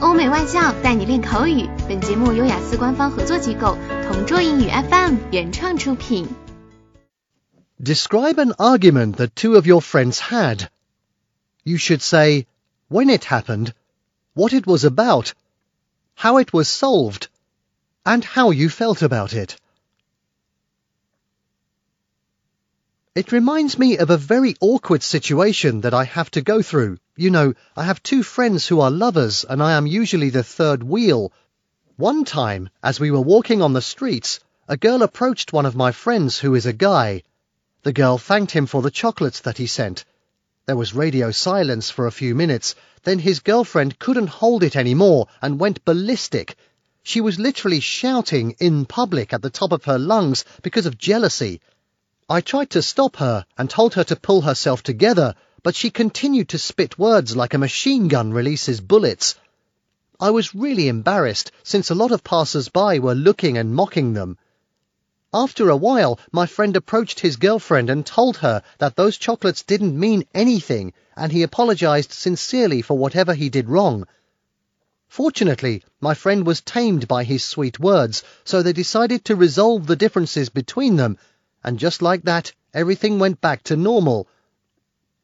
欧美外教带你练口语。本节目由雅思官方合作机构同桌英语 FM 原创出品。Describe an argument that two of your friends had. You should say when it happened, what it was about, how it was solved, and how you felt about it. It reminds me of a very awkward situation that I have to go through. You know, I have two friends who are lovers and I am usually the third wheel. One time, as we were walking on the streets, a girl approached one of my friends who is a guy. The girl thanked him for the chocolates that he sent. There was radio silence for a few minutes. Then his girlfriend couldn't hold it any more and went ballistic. She was literally shouting in public at the top of her lungs because of jealousy. I tried to stop her and told her to pull herself together, but she continued to spit words like a machine gun releases bullets. I was really embarrassed since a lot of passers-by were looking and mocking them. After a while, my friend approached his girlfriend and told her that those chocolates didn't mean anything and he apologized sincerely for whatever he did wrong. Fortunately, my friend was tamed by his sweet words, so they decided to resolve the differences between them and just like that, everything went back to normal.